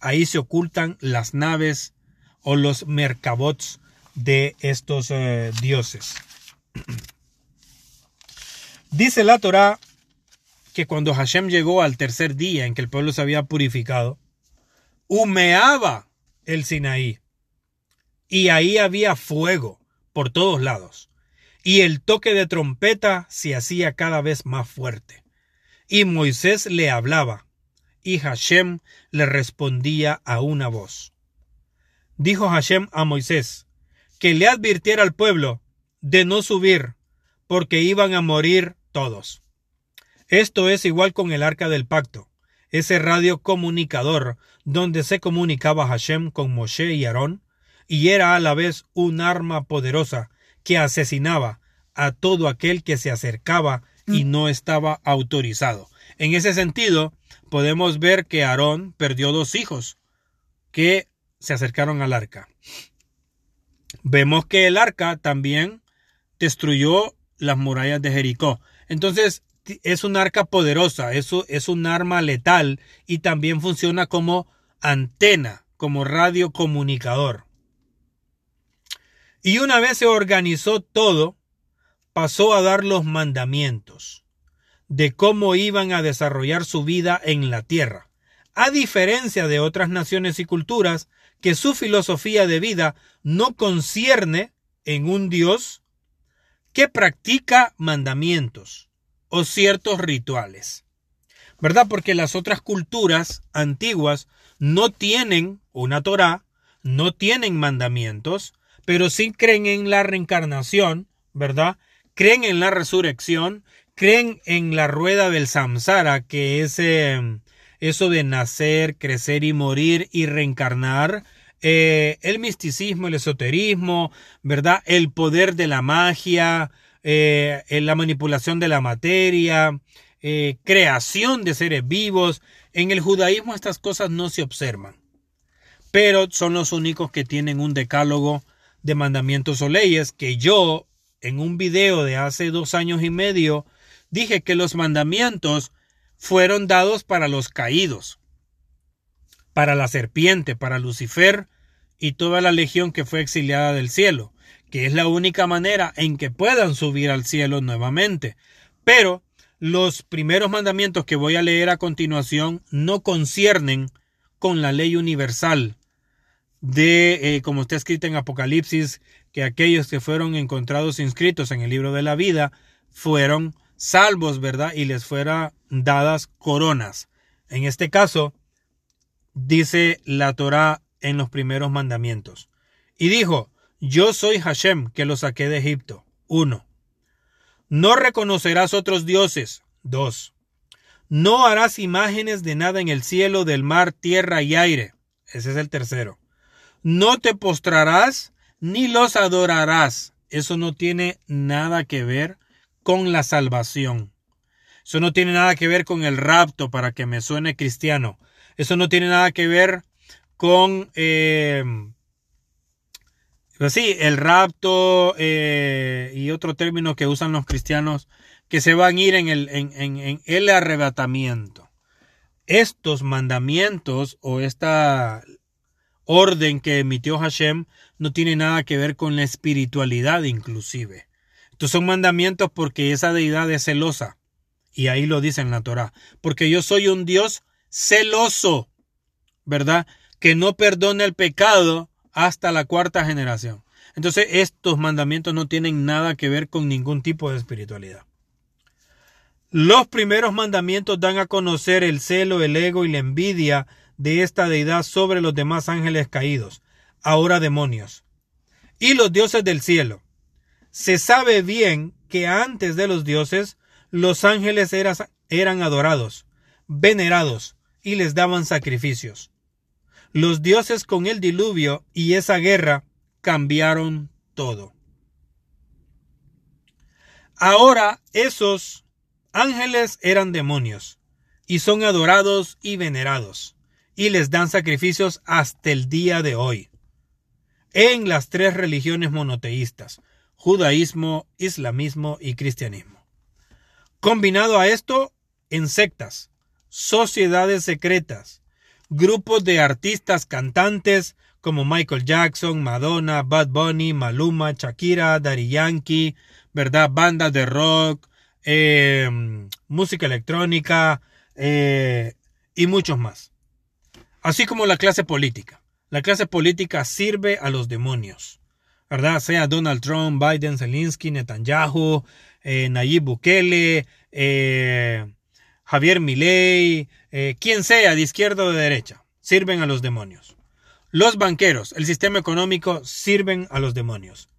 Ahí se ocultan las naves o los mercabots de estos eh, dioses. Dice la Torá que cuando Hashem llegó al tercer día en que el pueblo se había purificado, humeaba el Sinaí. Y ahí había fuego por todos lados. Y el toque de trompeta se hacía cada vez más fuerte. Y Moisés le hablaba, y Hashem le respondía a una voz. Dijo Hashem a Moisés, que le advirtiera al pueblo de no subir, porque iban a morir todos. Esto es igual con el arca del pacto ese radio comunicador donde se comunicaba Hashem con Moshe y Aarón, y era a la vez un arma poderosa que asesinaba a todo aquel que se acercaba y mm. no estaba autorizado. En ese sentido, podemos ver que Aarón perdió dos hijos que se acercaron al arca. Vemos que el arca también destruyó las murallas de Jericó. Entonces, es un arca poderosa, eso es un arma letal y también funciona como antena, como radiocomunicador. Y una vez se organizó todo, pasó a dar los mandamientos de cómo iban a desarrollar su vida en la tierra, a diferencia de otras naciones y culturas que su filosofía de vida no concierne en un Dios que practica mandamientos o ciertos rituales. ¿Verdad? Porque las otras culturas antiguas no tienen una Torah, no tienen mandamientos, pero sí creen en la reencarnación, ¿verdad? Creen en la resurrección, creen en la rueda del samsara, que es em, eso de nacer, crecer y morir y reencarnar, eh, el misticismo, el esoterismo, ¿verdad? El poder de la magia, eh, la manipulación de la materia, eh, creación de seres vivos. En el judaísmo estas cosas no se observan, pero son los únicos que tienen un decálogo de mandamientos o leyes que yo en un video de hace dos años y medio dije que los mandamientos fueron dados para los caídos, para la serpiente, para Lucifer y toda la legión que fue exiliada del cielo que es la única manera en que puedan subir al cielo nuevamente. Pero los primeros mandamientos que voy a leer a continuación no conciernen con la ley universal de, eh, como está escrito en Apocalipsis, que aquellos que fueron encontrados inscritos en el libro de la vida fueron salvos, ¿verdad? Y les fueran dadas coronas. En este caso, dice la Torah en los primeros mandamientos. Y dijo, yo soy Hashem, que lo saqué de Egipto. 1. No reconocerás otros dioses. 2. No harás imágenes de nada en el cielo, del mar, tierra y aire. Ese es el tercero. No te postrarás ni los adorarás. eso no tiene nada que ver con la salvación. Eso no tiene nada que ver con el rapto para que me suene cristiano. Eso no tiene nada que ver con, eh, pues sí, el rapto eh, y otro término que usan los cristianos que se van a ir en el, en, en el arrebatamiento. Estos mandamientos o esta orden que emitió Hashem no tiene nada que ver con la espiritualidad inclusive. Estos son mandamientos porque esa deidad es celosa. Y ahí lo dice en la Torah. Porque yo soy un Dios celoso, ¿verdad? Que no perdona el pecado hasta la cuarta generación. Entonces estos mandamientos no tienen nada que ver con ningún tipo de espiritualidad. Los primeros mandamientos dan a conocer el celo, el ego y la envidia de esta deidad sobre los demás ángeles caídos, ahora demonios, y los dioses del cielo. Se sabe bien que antes de los dioses, los ángeles eran adorados, venerados, y les daban sacrificios. Los dioses con el diluvio y esa guerra cambiaron todo. Ahora esos ángeles eran demonios, y son adorados y venerados y les dan sacrificios hasta el día de hoy. En las tres religiones monoteístas, judaísmo, islamismo y cristianismo. Combinado a esto, en sectas, sociedades secretas, grupos de artistas cantantes como Michael Jackson, Madonna, Bad Bunny, Maluma, Shakira, Daddy Yankee, ¿verdad? Bandas de rock, eh, música electrónica eh, y muchos más. Así como la clase política. La clase política sirve a los demonios. ¿Verdad? Sea Donald Trump, Biden, Zelensky, Netanyahu, eh, Nayib Bukele, eh, Javier Milei, eh, quien sea de izquierda o de derecha, sirven a los demonios. Los banqueros, el sistema económico, sirven a los demonios.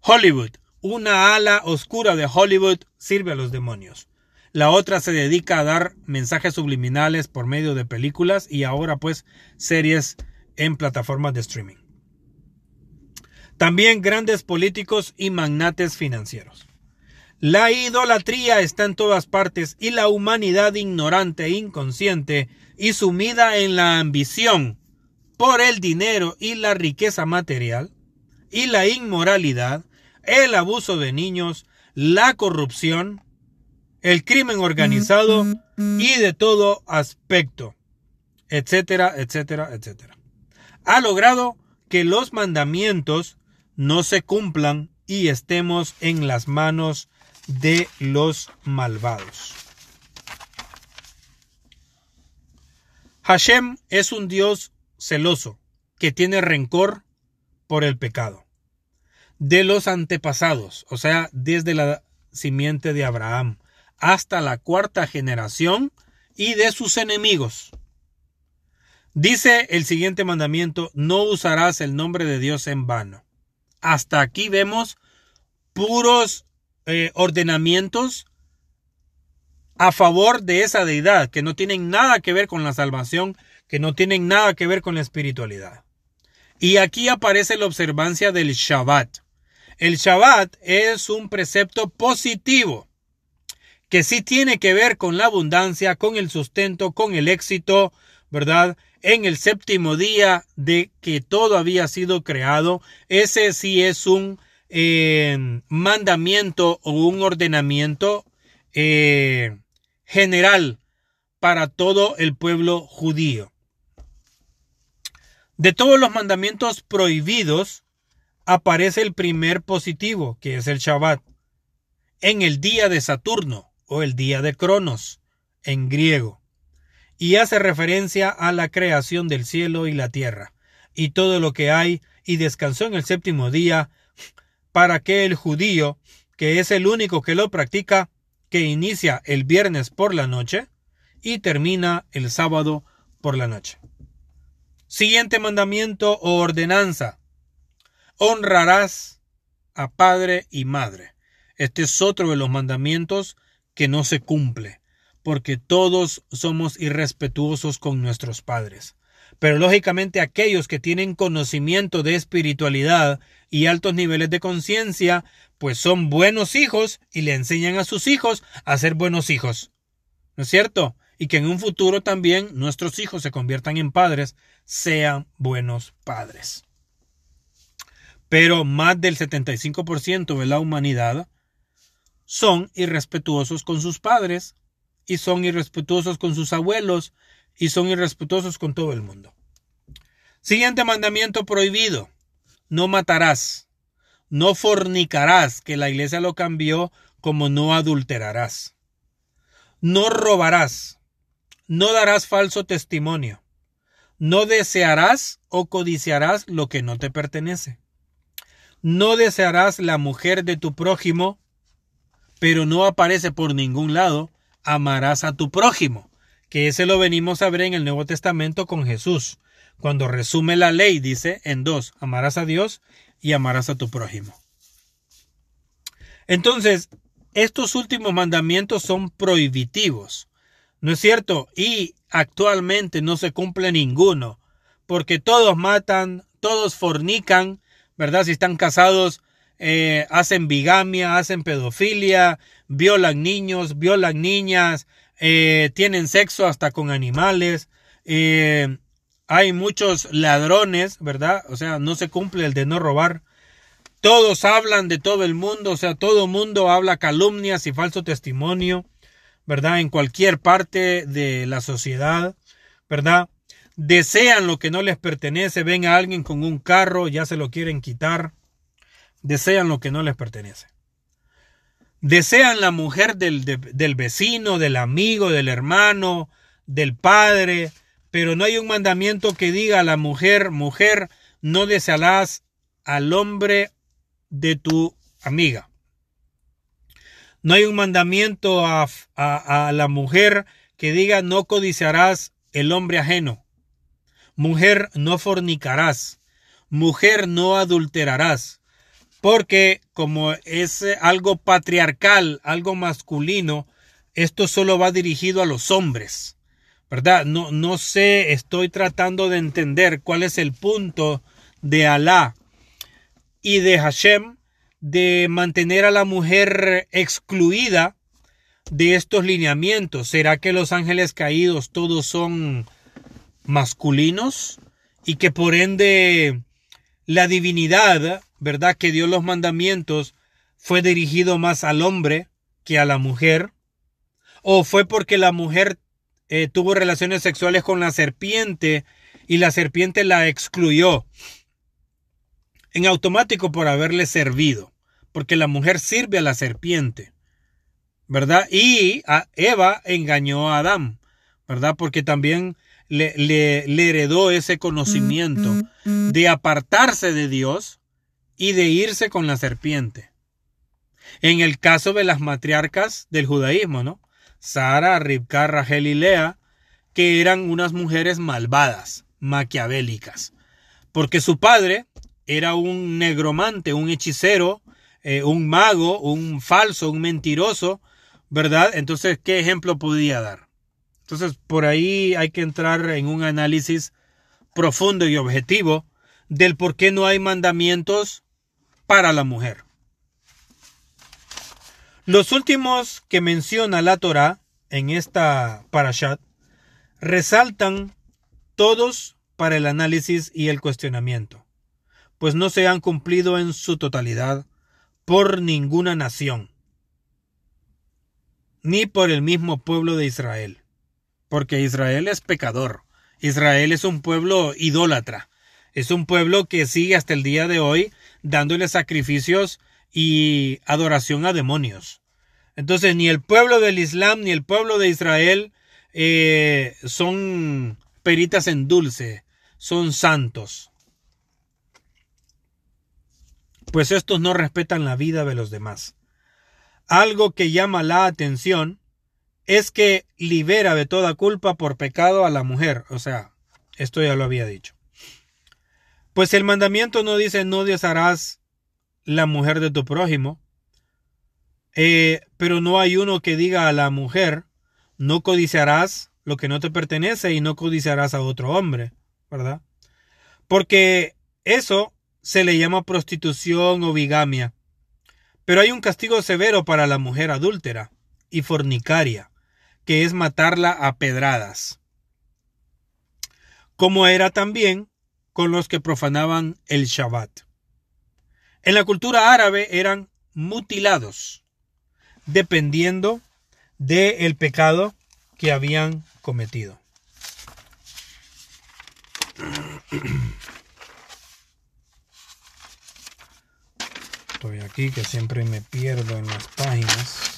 Hollywood, una ala oscura de Hollywood, sirve a los demonios. La otra se dedica a dar mensajes subliminales por medio de películas y ahora pues series en plataformas de streaming. También grandes políticos y magnates financieros. La idolatría está en todas partes y la humanidad ignorante e inconsciente y sumida en la ambición por el dinero y la riqueza material y la inmoralidad, el abuso de niños, la corrupción, el crimen organizado y de todo aspecto, etcétera, etcétera, etcétera. Ha logrado que los mandamientos no se cumplan y estemos en las manos de los malvados. Hashem es un Dios celoso que tiene rencor por el pecado de los antepasados, o sea, desde la simiente de Abraham, hasta la cuarta generación y de sus enemigos. Dice el siguiente mandamiento, no usarás el nombre de Dios en vano. Hasta aquí vemos puros eh, ordenamientos a favor de esa deidad, que no tienen nada que ver con la salvación, que no tienen nada que ver con la espiritualidad. Y aquí aparece la observancia del Shabbat. El Shabbat es un precepto positivo que sí tiene que ver con la abundancia, con el sustento, con el éxito, ¿verdad? En el séptimo día de que todo había sido creado, ese sí es un mandamiento o un ordenamiento eh, general para todo el pueblo judío. De todos los mandamientos prohibidos, aparece el primer positivo, que es el Shabbat, en el día de Saturno o el día de Cronos en griego, y hace referencia a la creación del cielo y la tierra, y todo lo que hay, y descansó en el séptimo día, para que el judío, que es el único que lo practica, que inicia el viernes por la noche y termina el sábado por la noche. Siguiente mandamiento o ordenanza. Honrarás a padre y madre. Este es otro de los mandamientos que no se cumple, porque todos somos irrespetuosos con nuestros padres. Pero lógicamente aquellos que tienen conocimiento de espiritualidad y altos niveles de conciencia, pues son buenos hijos y le enseñan a sus hijos a ser buenos hijos. ¿No es cierto? Y que en un futuro también nuestros hijos se conviertan en padres, sean buenos padres. Pero más del 75% de la humanidad son irrespetuosos con sus padres y son irrespetuosos con sus abuelos y son irrespetuosos con todo el mundo. Siguiente mandamiento prohibido. No matarás. No fornicarás, que la iglesia lo cambió como no adulterarás. No robarás. No darás falso testimonio. No desearás o codiciarás lo que no te pertenece. No desearás la mujer de tu prójimo, pero no aparece por ningún lado. Amarás a tu prójimo que ese lo venimos a ver en el Nuevo Testamento con Jesús, cuando resume la ley, dice en dos, amarás a Dios y amarás a tu prójimo. Entonces, estos últimos mandamientos son prohibitivos, ¿no es cierto? Y actualmente no se cumple ninguno, porque todos matan, todos fornican, ¿verdad? Si están casados, eh, hacen bigamia, hacen pedofilia, violan niños, violan niñas, eh, tienen sexo hasta con animales, eh, hay muchos ladrones, ¿verdad? O sea, no se cumple el de no robar. Todos hablan de todo el mundo, o sea, todo mundo habla calumnias y falso testimonio, ¿verdad? En cualquier parte de la sociedad, ¿verdad? Desean lo que no les pertenece, ven a alguien con un carro, ya se lo quieren quitar, desean lo que no les pertenece. Desean la mujer del, del vecino, del amigo, del hermano, del padre, pero no hay un mandamiento que diga a la mujer, mujer, no desearás al hombre de tu amiga. No hay un mandamiento a, a, a, la mujer que diga no codiciarás el hombre ajeno. Mujer no fornicarás. Mujer no adulterarás porque como es eh, algo patriarcal, algo masculino, esto solo va dirigido a los hombres, ¿verdad? No, no sé, estoy tratando de entender cuál es el punto de Alá y de Hashem de mantener a la mujer excluida de estos lineamientos. ¿Será que los ángeles caídos todos son masculinos y que por ende la divinidad ¿verdad? Que dio los mandamientos fue dirigido más al hombre que a la mujer. O fue porque la mujer eh, tuvo relaciones sexuales con la serpiente y la serpiente la excluyó en automático por haberle servido. Porque la mujer sirve a la serpiente. ¿Verdad? Y a Eva engañó a Adán. ¿Verdad? Porque también le, le heredó ese conocimiento mm, mm, mm. de apartarse de Dios y de irse con la serpiente. En el caso de las matriarcas del judaísmo, ¿no? Sara, Ribka, Rachel que eran unas mujeres malvadas, maquiavélicas, porque su padre era un negromante, un hechicero, eh, un mago, un falso, un mentiroso, ¿verdad? Entonces, ¿qué ejemplo podía dar? Entonces, por ahí hay que entrar en un análisis profundo y objetivo del por qué no hay mandamientos para la mujer. Los últimos que menciona la Torah en esta parashat resaltan todos para el análisis y el cuestionamiento, pues no se han cumplido en su totalidad por ninguna nación, ni por el mismo pueblo de Israel, porque Israel es pecador, Israel es un pueblo idólatra, es un pueblo que sigue hasta el día de hoy dándole sacrificios y adoración a demonios. Entonces, ni el pueblo del Islam ni el pueblo de Israel eh, son peritas en dulce, son santos. Pues estos no respetan la vida de los demás. Algo que llama la atención es que libera de toda culpa por pecado a la mujer. O sea, esto ya lo había dicho. Pues el mandamiento no dice no desearás la mujer de tu prójimo, eh, pero no hay uno que diga a la mujer no codiciarás lo que no te pertenece y no codiciarás a otro hombre, ¿verdad? Porque eso se le llama prostitución o bigamia. Pero hay un castigo severo para la mujer adúltera y fornicaria, que es matarla a pedradas. Como era también con los que profanaban el Shabbat. En la cultura árabe eran mutilados, dependiendo del pecado que habían cometido. Estoy aquí que siempre me pierdo en las páginas.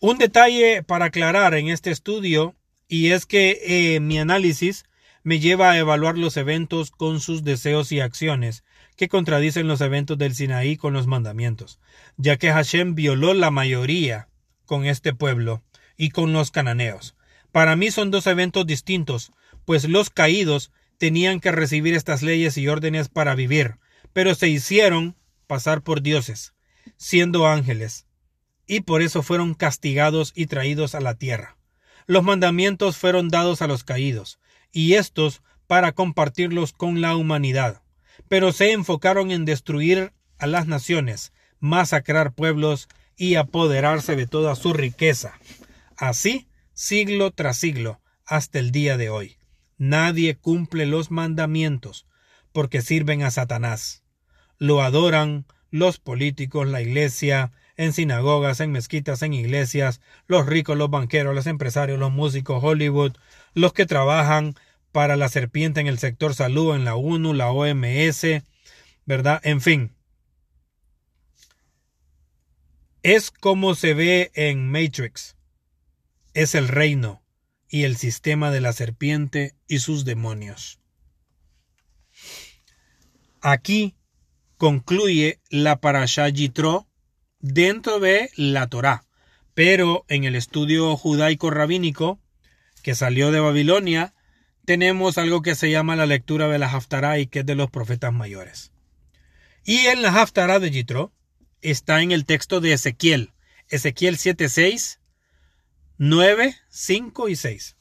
Un detalle para aclarar en este estudio y es que eh, mi análisis me lleva a evaluar los eventos con sus deseos y acciones que contradicen los eventos del Sinaí con los mandamientos, ya que Hashem violó la mayoría con este pueblo y con los cananeos. Para mí son dos eventos distintos, pues los caídos tenían que recibir estas leyes y órdenes para vivir, pero se hicieron pasar por dioses, siendo ángeles, y por eso fueron castigados y traídos a la tierra. Los mandamientos fueron dados a los caídos, y estos para compartirlos con la humanidad, pero se enfocaron en destruir a las naciones, masacrar pueblos y apoderarse de toda su riqueza. Así, siglo tras siglo, hasta el día de hoy. Nadie cumple los mandamientos, porque sirven a Satanás. Lo adoran los políticos, la iglesia, en sinagogas, en mezquitas, en iglesias, los ricos, los banqueros, los empresarios, los músicos, Hollywood, los que trabajan para la serpiente en el sector salud, en la ONU, la OMS, ¿verdad? En fin. Es como se ve en Matrix. Es el reino y el sistema de la serpiente y sus demonios. Aquí concluye la parasha Yitro dentro de la Torá, pero en el estudio judaico rabínico que salió de Babilonia tenemos algo que se llama la lectura de la Haftará y que es de los profetas mayores. Y en la Haftará de Yitro está en el texto de Ezequiel, Ezequiel 7, 6, 9, 5 y 6,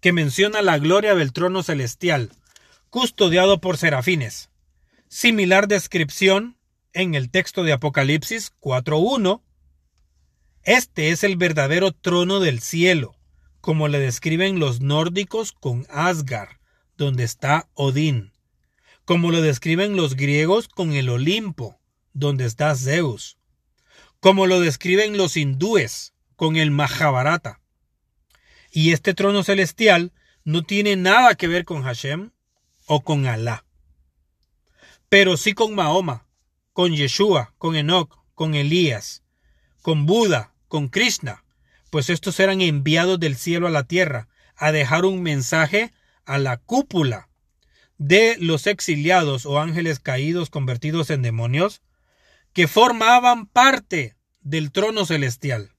que menciona la gloria del trono celestial, custodiado por serafines. Similar descripción en el texto de Apocalipsis 4.1. Este es el verdadero trono del cielo, como le describen los nórdicos con Asgard, donde está Odín, como lo describen los griegos con el Olimpo, donde está Zeus, como lo describen los hindúes con el Mahabharata. Y este trono celestial no tiene nada que ver con Hashem, o con Alá. Pero sí con Mahoma, con Yeshua, con Enoch, con Elías, con Buda, con Krishna, pues estos eran enviados del cielo a la tierra a dejar un mensaje a la cúpula de los exiliados o ángeles caídos convertidos en demonios que formaban parte del trono celestial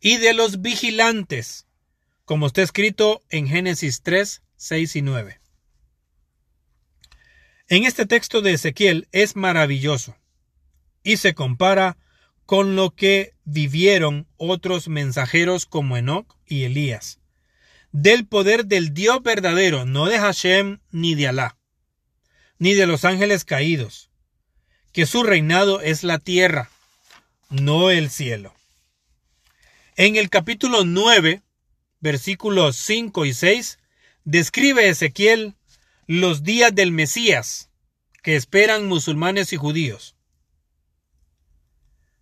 y de los vigilantes, como está escrito en Génesis 3, 6 y 9 en este texto de Ezequiel es maravilloso y se compara con lo que vivieron otros mensajeros como Enoch y Elías, del poder del Dios verdadero, no de Hashem ni de Alá, ni de los ángeles caídos, que su reinado es la tierra, no el cielo. En el capítulo 9, versículos 5 y 6, describe Ezequiel los días del Mesías que esperan musulmanes y judíos,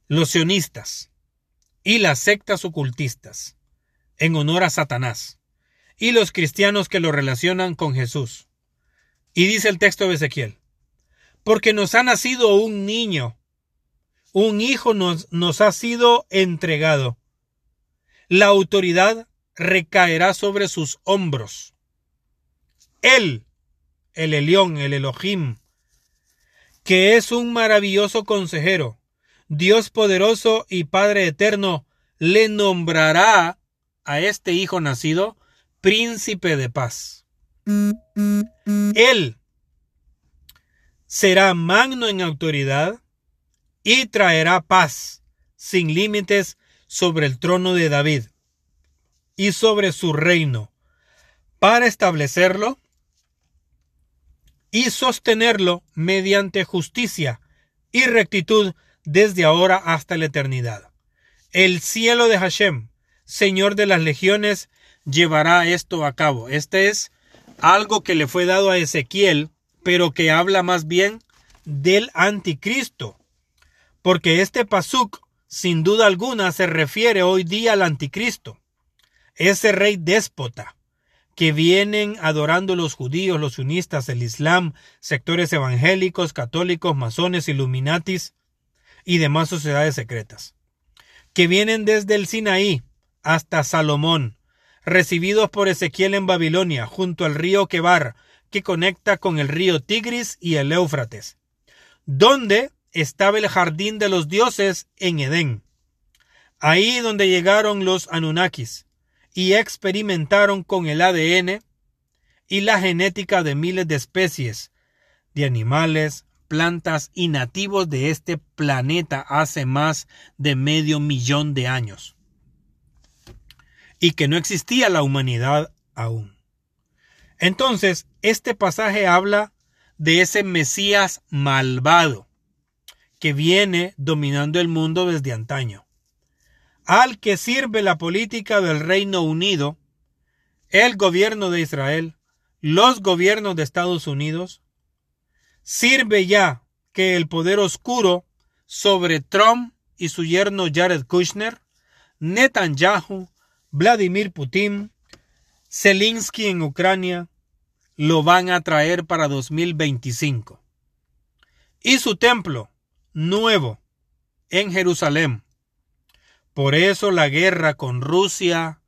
los sionistas y las sectas ocultistas en honor a Satanás y los cristianos que lo relacionan con Jesús. Y dice el texto de Ezequiel, porque nos ha nacido un niño, un hijo nos, nos ha sido entregado. La autoridad recaerá sobre sus hombros. Él el Elión, el Elohim, que es un maravilloso consejero, Dios poderoso y Padre eterno, le nombrará a este hijo nacido príncipe de paz. Él será magno en autoridad y traerá paz sin límites sobre el trono de David y sobre su reino para establecerlo y sostenerlo mediante justicia y rectitud desde ahora hasta la eternidad. El cielo de Hashem, Señor de las legiones, llevará esto a cabo. Este es algo que le fue dado a Ezequiel, pero que habla más bien del anticristo. Porque este pasuk, sin duda alguna, se refiere hoy día al anticristo. Ese rey déspota que vienen adorando los judíos, los unistas, el islam, sectores evangélicos, católicos, masones, illuminatis y demás sociedades secretas, que vienen desde el Sinaí hasta Salomón, recibidos por Ezequiel en Babilonia, junto al río Quebar, que conecta con el río Tigris y el Éufrates, donde estaba el jardín de los dioses en Edén, ahí donde llegaron los Anunnakis, y experimentaron con el ADN y la genética de miles de especies de animales, plantas y nativos de este planeta hace más de medio millón de años. Y que no existía la humanidad aún. Entonces, este pasaje habla de ese Mesías malvado que viene dominando el mundo desde antaño al que sirve la política del Reino Unido, el gobierno de Israel, los gobiernos de Estados Unidos, sirve ya que el poder oscuro sobre Trump y su yerno Jared Kushner, Netanyahu, Vladimir Putin, Zelensky en Ucrania, lo van a traer para 2025. Y su templo nuevo en Jerusalén por eso la guerra con Rusia,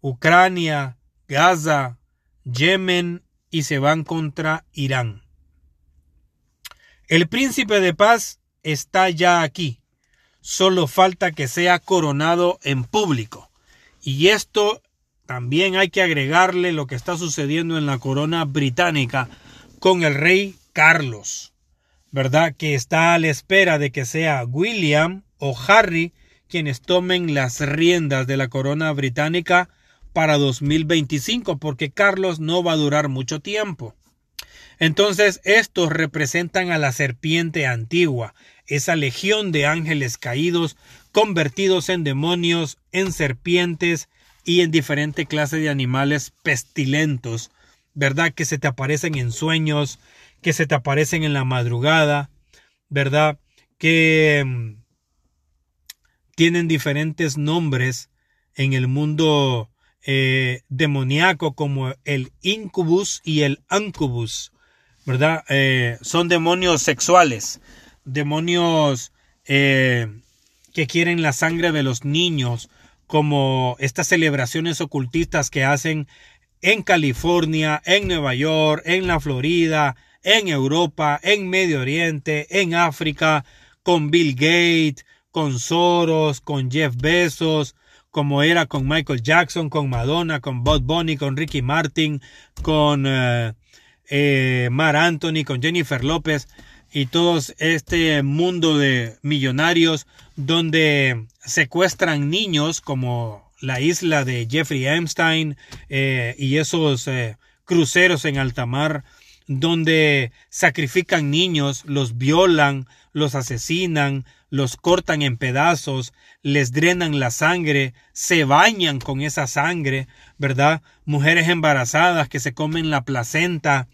Ucrania, Gaza, Yemen y se van contra Irán. El príncipe de paz está ya aquí. Solo falta que sea coronado en público. Y esto también hay que agregarle lo que está sucediendo en la corona británica con el rey Carlos, ¿verdad? Que está a la espera de que sea William o Harry quienes tomen las riendas de la corona británica para 2025, porque Carlos no va a durar mucho tiempo. Entonces, estos representan a la serpiente antigua, esa legión de ángeles caídos, convertidos en demonios, en serpientes y en diferentes clases de animales pestilentos, ¿verdad? Que se te aparecen en sueños, que se te aparecen en la madrugada, ¿verdad? Que mm, tienen diferentes nombres en el mundo eh, demoníaco como el incubus y el ancubus, ¿verdad? Eh, son demonios sexuales, demonios eh, que quieren la sangre de los niños, como estas celebraciones ocultistas que hacen en California, en Nueva York, en la Florida, en Europa, en Medio Oriente, en África, con Bill Gates, con Soros, con Jeff Bezos, como era con Michael Jackson, con Madonna, con Bob Bunny, con Ricky Martin, con eh, eh, Mar Anthony, con Jennifer López y todo este mundo de millonarios donde secuestran niños como la isla de Jeffrey Epstein eh, y esos cruceros en alta mar donde sacrifican niños, los violan, los asesinan, los cortan en pedazos, les drenan la sangre, se bañan con esa sangre, ¿verdad? Mujeres embarazadas que se comen la placenta,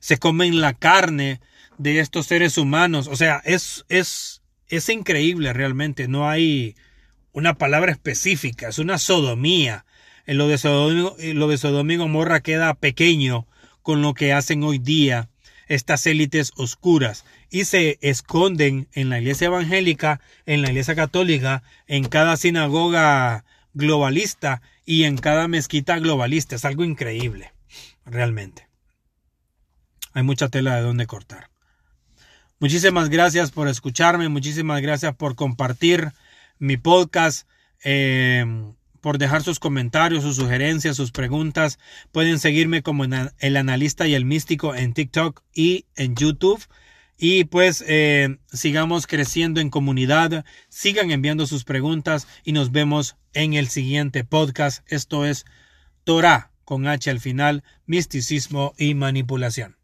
se comen la carne de estos seres humanos. O sea, es, es, es increíble realmente. No hay una palabra específica, es una sodomía. En lo de Sodom, lo de Sodom y Gomorra queda pequeño con lo que hacen hoy día estas élites oscuras y se esconden en la iglesia evangélica, en la iglesia católica, en cada sinagoga globalista y en cada mezquita globalista. Es algo increíble, realmente. Hay mucha tela de donde cortar. Muchísimas gracias por escucharme, muchísimas gracias por compartir mi podcast. Eh, por dejar sus comentarios, sus sugerencias, sus preguntas. Pueden seguirme como el analista y el místico en TikTok y en YouTube. Y pues eh, sigamos creciendo en comunidad, sigan enviando sus preguntas y nos vemos en el siguiente podcast. Esto es Torah con H al final, misticismo y manipulación.